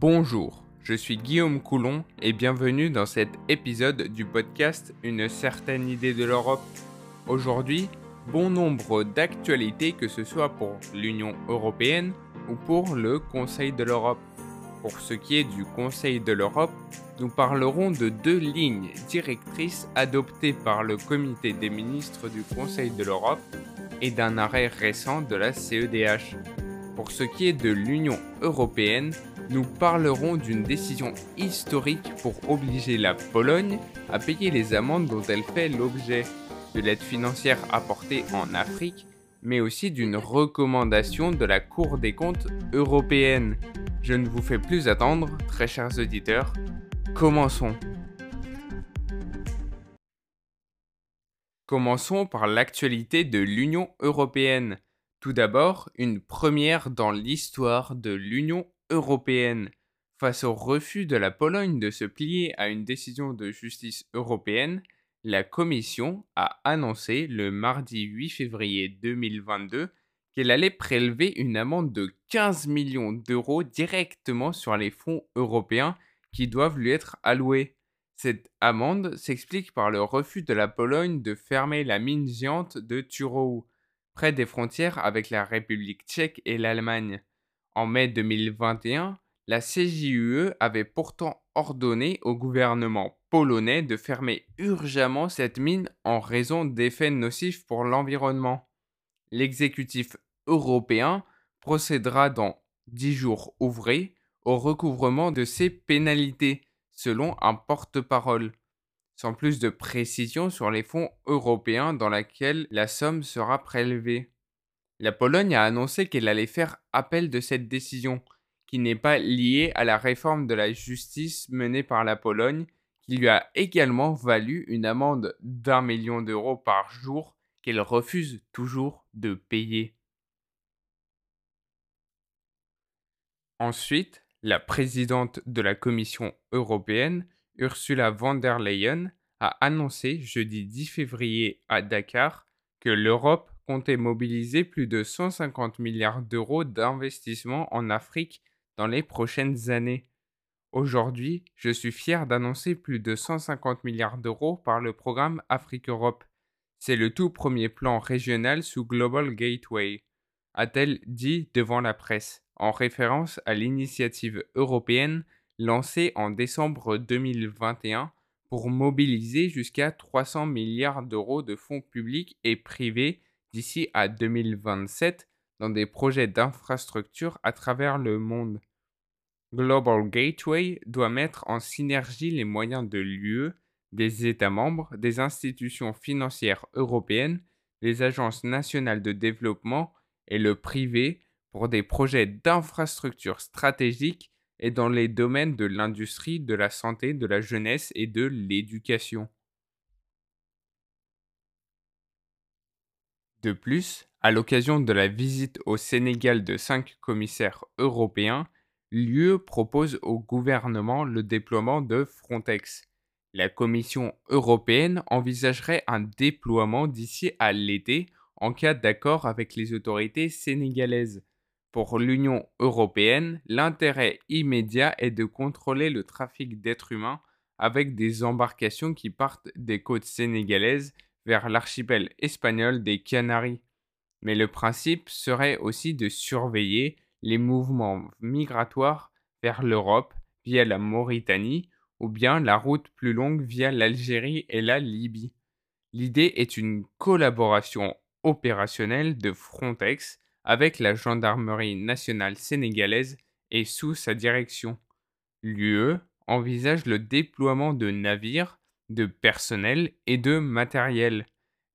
Bonjour, je suis Guillaume Coulon et bienvenue dans cet épisode du podcast Une certaine idée de l'Europe. Aujourd'hui, bon nombre d'actualités que ce soit pour l'Union européenne ou pour le Conseil de l'Europe. Pour ce qui est du Conseil de l'Europe, nous parlerons de deux lignes directrices adoptées par le Comité des ministres du Conseil de l'Europe et d'un arrêt récent de la CEDH. Pour ce qui est de l'Union européenne, nous parlerons d'une décision historique pour obliger la Pologne à payer les amendes dont elle fait l'objet, de l'aide financière apportée en Afrique, mais aussi d'une recommandation de la Cour des comptes européenne. Je ne vous fais plus attendre, très chers auditeurs, commençons. Commençons par l'actualité de l'Union européenne. Tout d'abord, une première dans l'histoire de l'Union européenne. Face au refus de la Pologne de se plier à une décision de justice européenne, la Commission a annoncé le mardi 8 février 2022 qu'elle allait prélever une amende de 15 millions d'euros directement sur les fonds européens qui doivent lui être alloués. Cette amende s'explique par le refus de la Pologne de fermer la mine géante de Turow, près des frontières avec la République tchèque et l'Allemagne. En mai 2021, la CJUE avait pourtant ordonné au gouvernement polonais de fermer urgemment cette mine en raison d'effets nocifs pour l'environnement. L'exécutif européen procédera dans 10 jours ouvrés au recouvrement de ces pénalités, selon un porte-parole, sans plus de précision sur les fonds européens dans lesquels la somme sera prélevée. La Pologne a annoncé qu'elle allait faire appel de cette décision, qui n'est pas liée à la réforme de la justice menée par la Pologne, qui lui a également valu une amende d'un million d'euros par jour qu'elle refuse toujours de payer. Ensuite, la présidente de la Commission européenne, Ursula von der Leyen, a annoncé jeudi 10 février à Dakar que l'Europe comptait mobiliser plus de 150 milliards d'euros d'investissement en Afrique dans les prochaines années. Aujourd'hui, je suis fier d'annoncer plus de 150 milliards d'euros par le programme Afrique-Europe. C'est le tout premier plan régional sous Global Gateway, a-t-elle dit devant la presse en référence à l'initiative européenne lancée en décembre 2021 pour mobiliser jusqu'à 300 milliards d'euros de fonds publics et privés d'ici à 2027 dans des projets d'infrastructure à travers le monde. Global Gateway doit mettre en synergie les moyens de l'UE, des États membres, des institutions financières européennes, les agences nationales de développement et le privé pour des projets d'infrastructures stratégiques et dans les domaines de l'industrie, de la santé, de la jeunesse et de l'éducation. De plus, à l'occasion de la visite au Sénégal de cinq commissaires européens, l'UE propose au gouvernement le déploiement de Frontex. La Commission européenne envisagerait un déploiement d'ici à l'été en cas d'accord avec les autorités sénégalaises. Pour l'Union européenne, l'intérêt immédiat est de contrôler le trafic d'êtres humains avec des embarcations qui partent des côtes sénégalaises vers l'archipel espagnol des Canaries. Mais le principe serait aussi de surveiller les mouvements migratoires vers l'Europe via la Mauritanie ou bien la route plus longue via l'Algérie et la Libye. L'idée est une collaboration opérationnelle de Frontex avec la gendarmerie nationale sénégalaise et sous sa direction. L'UE envisage le déploiement de navires, de personnel et de matériel.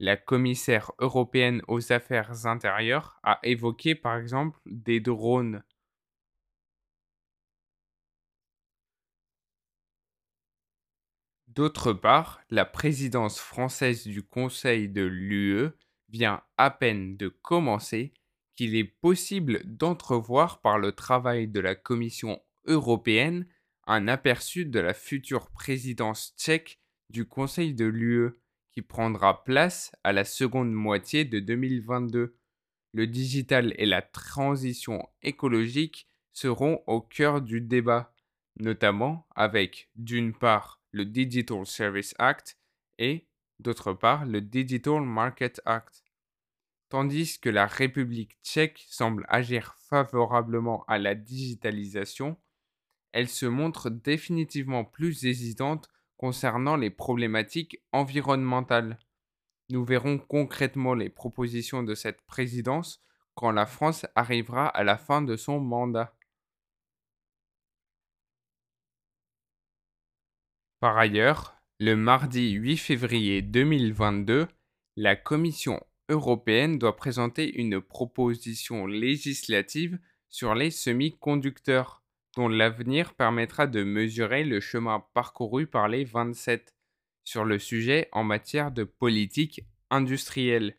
La commissaire européenne aux affaires intérieures a évoqué par exemple des drones. D'autre part, la présidence française du Conseil de l'UE vient à peine de commencer qu'il est possible d'entrevoir par le travail de la Commission européenne un aperçu de la future présidence tchèque du Conseil de l'UE qui prendra place à la seconde moitié de 2022. Le digital et la transition écologique seront au cœur du débat. notamment avec d'une part le Digital Service Act et d'autre part le Digital Market Act. Tandis que la République tchèque semble agir favorablement à la digitalisation, elle se montre définitivement plus hésitante concernant les problématiques environnementales. Nous verrons concrètement les propositions de cette présidence quand la France arrivera à la fin de son mandat. Par ailleurs, le mardi 8 février 2022, la Commission européenne doit présenter une proposition législative sur les semi-conducteurs, dont l'avenir permettra de mesurer le chemin parcouru par les 27 sur le sujet en matière de politique industrielle.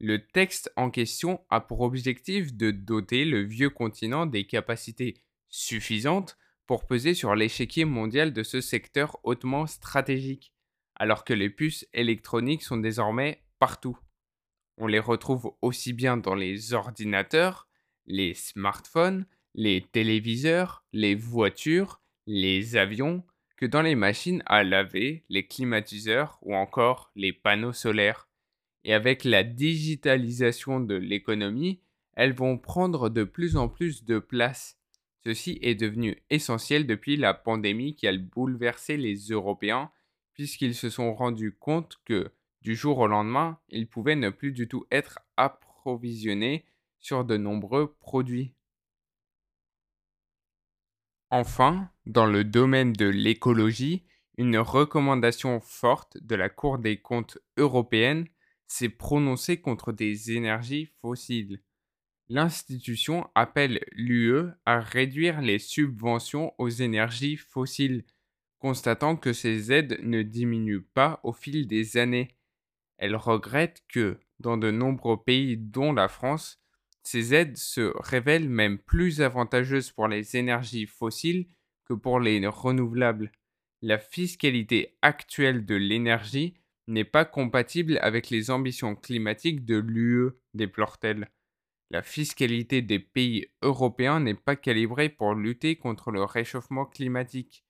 Le texte en question a pour objectif de doter le vieux continent des capacités suffisantes pour peser sur l'échiquier mondial de ce secteur hautement stratégique, alors que les puces électroniques sont désormais partout. On les retrouve aussi bien dans les ordinateurs, les smartphones, les téléviseurs, les voitures, les avions, que dans les machines à laver, les climatiseurs ou encore les panneaux solaires. Et avec la digitalisation de l'économie, elles vont prendre de plus en plus de place. Ceci est devenu essentiel depuis la pandémie qui a bouleversé les Européens, puisqu'ils se sont rendus compte que du jour au lendemain, ils pouvaient ne plus du tout être approvisionnés sur de nombreux produits. Enfin, dans le domaine de l'écologie, une recommandation forte de la Cour des comptes européenne s'est prononcée contre des énergies fossiles. L'institution appelle l'UE à réduire les subventions aux énergies fossiles, constatant que ces aides ne diminuent pas au fil des années elle regrette que, dans de nombreux pays dont la France, ces aides se révèlent même plus avantageuses pour les énergies fossiles que pour les renouvelables. La fiscalité actuelle de l'énergie n'est pas compatible avec les ambitions climatiques de l'UE, déplore-t-elle. La fiscalité des pays européens n'est pas calibrée pour lutter contre le réchauffement climatique.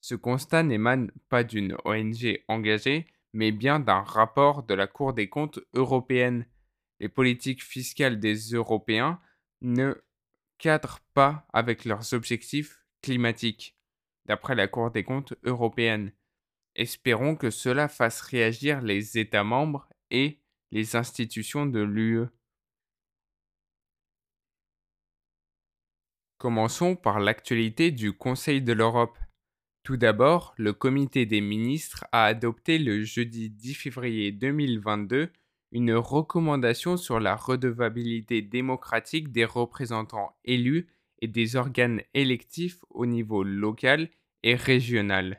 Ce constat n'émane pas d'une ONG engagée, mais bien d'un rapport de la Cour des comptes européenne. Les politiques fiscales des Européens ne cadrent pas avec leurs objectifs climatiques, d'après la Cour des comptes européenne. Espérons que cela fasse réagir les États membres et les institutions de l'UE. Commençons par l'actualité du Conseil de l'Europe. Tout d'abord, le comité des ministres a adopté le jeudi 10 février 2022 une recommandation sur la redevabilité démocratique des représentants élus et des organes électifs au niveau local et régional.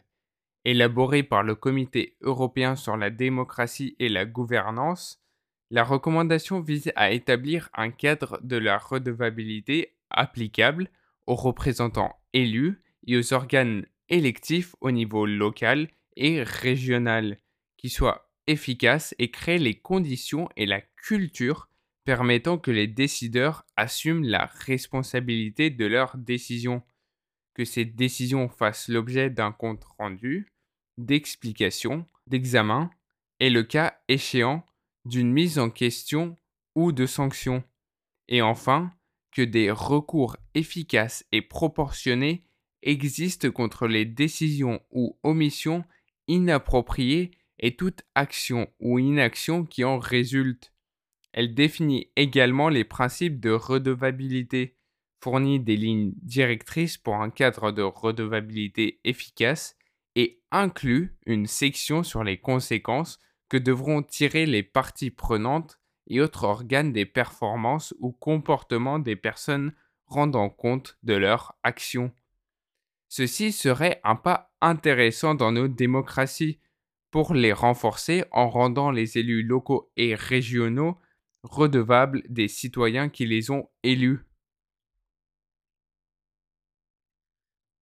Élaborée par le Comité européen sur la démocratie et la gouvernance, la recommandation vise à établir un cadre de la redevabilité applicable aux représentants élus et aux organes électif au niveau local et régional, qui soit efficace et crée les conditions et la culture permettant que les décideurs assument la responsabilité de leurs décisions, que ces décisions fassent l'objet d'un compte rendu, d'explication, d'examen, et le cas échéant d'une mise en question ou de sanction, et enfin que des recours efficaces et proportionnés existe contre les décisions ou omissions inappropriées et toute action ou inaction qui en résulte. Elle définit également les principes de redevabilité, fournit des lignes directrices pour un cadre de redevabilité efficace et inclut une section sur les conséquences que devront tirer les parties prenantes et autres organes des performances ou comportements des personnes rendant compte de leur action. Ceci serait un pas intéressant dans nos démocraties pour les renforcer en rendant les élus locaux et régionaux redevables des citoyens qui les ont élus.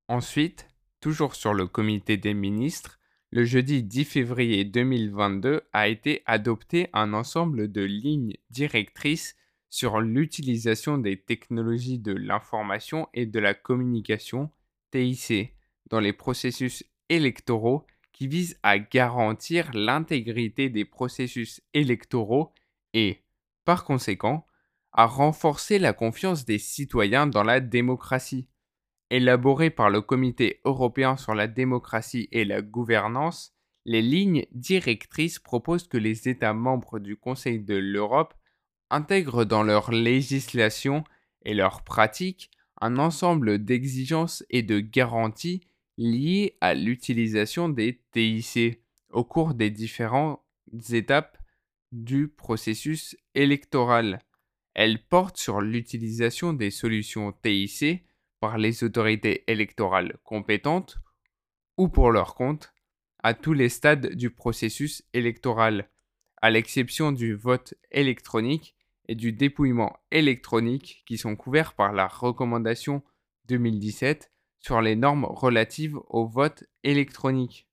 Ensuite, toujours sur le comité des ministres, le jeudi 10 février 2022 a été adopté un ensemble de lignes directrices sur l'utilisation des technologies de l'information et de la communication TIC. dans les processus électoraux qui visent à garantir l'intégrité des processus électoraux et, par conséquent, à renforcer la confiance des citoyens dans la démocratie. Élaboré par le Comité européen sur la démocratie et la gouvernance, les lignes directrices proposent que les États membres du Conseil de l'Europe intègrent dans leur législation et leurs pratiques un ensemble d'exigences et de garanties liées à l'utilisation des TIC au cours des différentes étapes du processus électoral. Elle porte sur l'utilisation des solutions TIC par les autorités électorales compétentes ou pour leur compte à tous les stades du processus électoral, à l'exception du vote électronique et du dépouillement électronique qui sont couverts par la recommandation 2017 sur les normes relatives au vote électronique.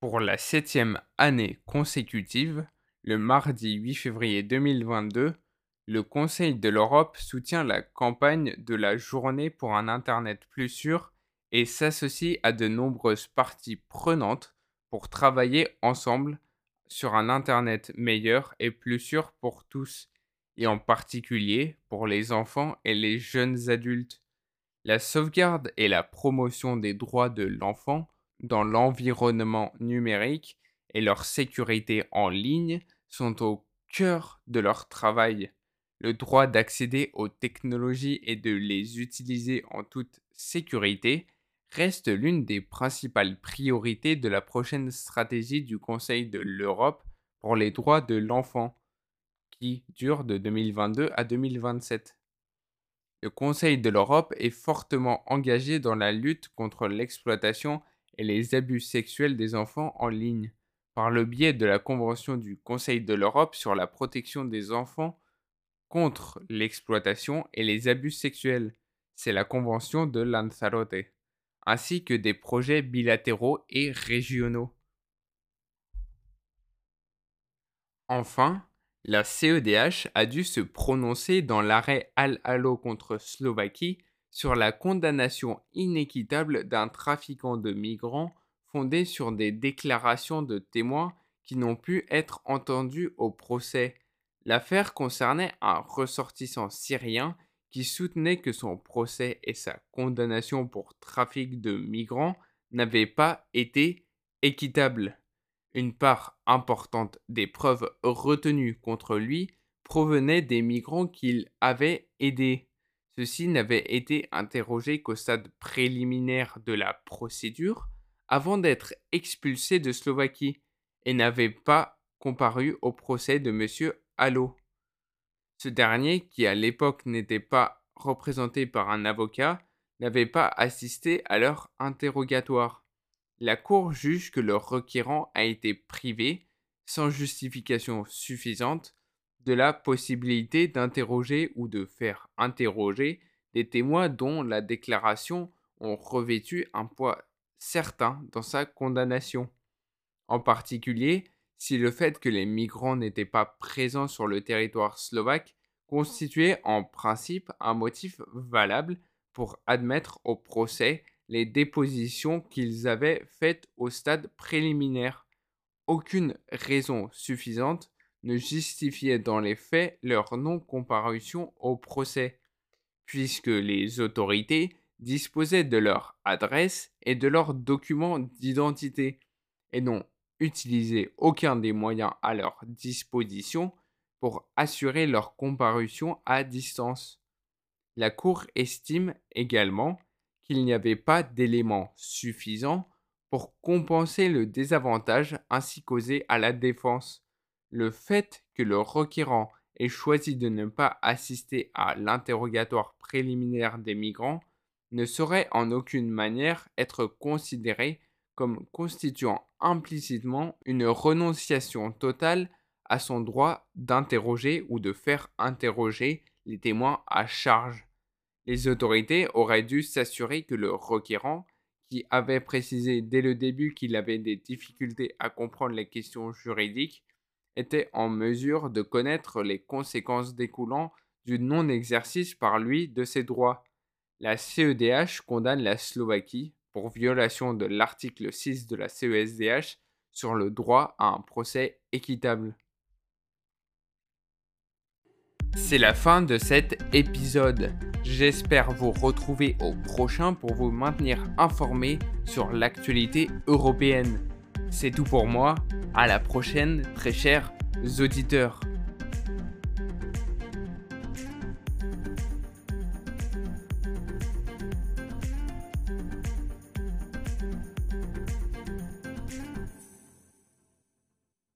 Pour la septième année consécutive, le mardi 8 février 2022, le Conseil de l'Europe soutient la campagne de la journée pour un Internet plus sûr et s'associe à de nombreuses parties prenantes pour travailler ensemble sur un Internet meilleur et plus sûr pour tous, et en particulier pour les enfants et les jeunes adultes. La sauvegarde et la promotion des droits de l'enfant dans l'environnement numérique et leur sécurité en ligne sont au cœur de leur travail. Le droit d'accéder aux technologies et de les utiliser en toute sécurité reste l'une des principales priorités de la prochaine stratégie du Conseil de l'Europe pour les droits de l'enfant, qui dure de 2022 à 2027. Le Conseil de l'Europe est fortement engagé dans la lutte contre l'exploitation et les abus sexuels des enfants en ligne, par le biais de la Convention du Conseil de l'Europe sur la protection des enfants contre l'exploitation et les abus sexuels. C'est la Convention de Lanzarote, ainsi que des projets bilatéraux et régionaux. Enfin, la CEDH a dû se prononcer dans l'arrêt Al-Halo contre Slovaquie sur la condamnation inéquitable d'un trafiquant de migrants fondé sur des déclarations de témoins qui n'ont pu être entendus au procès. L'affaire concernait un ressortissant syrien qui soutenait que son procès et sa condamnation pour trafic de migrants n'avaient pas été équitables. Une part importante des preuves retenues contre lui provenait des migrants qu'il avait aidés. Ceux-ci n'avaient été interrogés qu'au stade préliminaire de la procédure avant d'être expulsés de Slovaquie et n'avaient pas comparu au procès de M. Allo. Ce dernier, qui à l'époque n'était pas représenté par un avocat, n'avait pas assisté à leur interrogatoire la Cour juge que le requérant a été privé, sans justification suffisante, de la possibilité d'interroger ou de faire interroger des témoins dont la déclaration ont revêtu un poids certain dans sa condamnation. En particulier, si le fait que les migrants n'étaient pas présents sur le territoire slovaque constituait en principe un motif valable pour admettre au procès les dépositions qu'ils avaient faites au stade préliminaire. Aucune raison suffisante ne justifiait dans les faits leur non-comparution au procès, puisque les autorités disposaient de leur adresse et de leurs documents d'identité, et n'ont utilisé aucun des moyens à leur disposition pour assurer leur comparution à distance. La Cour estime également qu'il n'y avait pas d'éléments suffisants pour compenser le désavantage ainsi causé à la défense. Le fait que le requérant ait choisi de ne pas assister à l'interrogatoire préliminaire des migrants ne saurait en aucune manière être considéré comme constituant implicitement une renonciation totale à son droit d'interroger ou de faire interroger les témoins à charge. Les autorités auraient dû s'assurer que le requérant, qui avait précisé dès le début qu'il avait des difficultés à comprendre les questions juridiques, était en mesure de connaître les conséquences découlant du non-exercice par lui de ses droits. La CEDH condamne la Slovaquie pour violation de l'article 6 de la CESDH sur le droit à un procès équitable. C'est la fin de cet épisode. J'espère vous retrouver au prochain pour vous maintenir informé sur l'actualité européenne. C'est tout pour moi. À la prochaine, très chers auditeurs.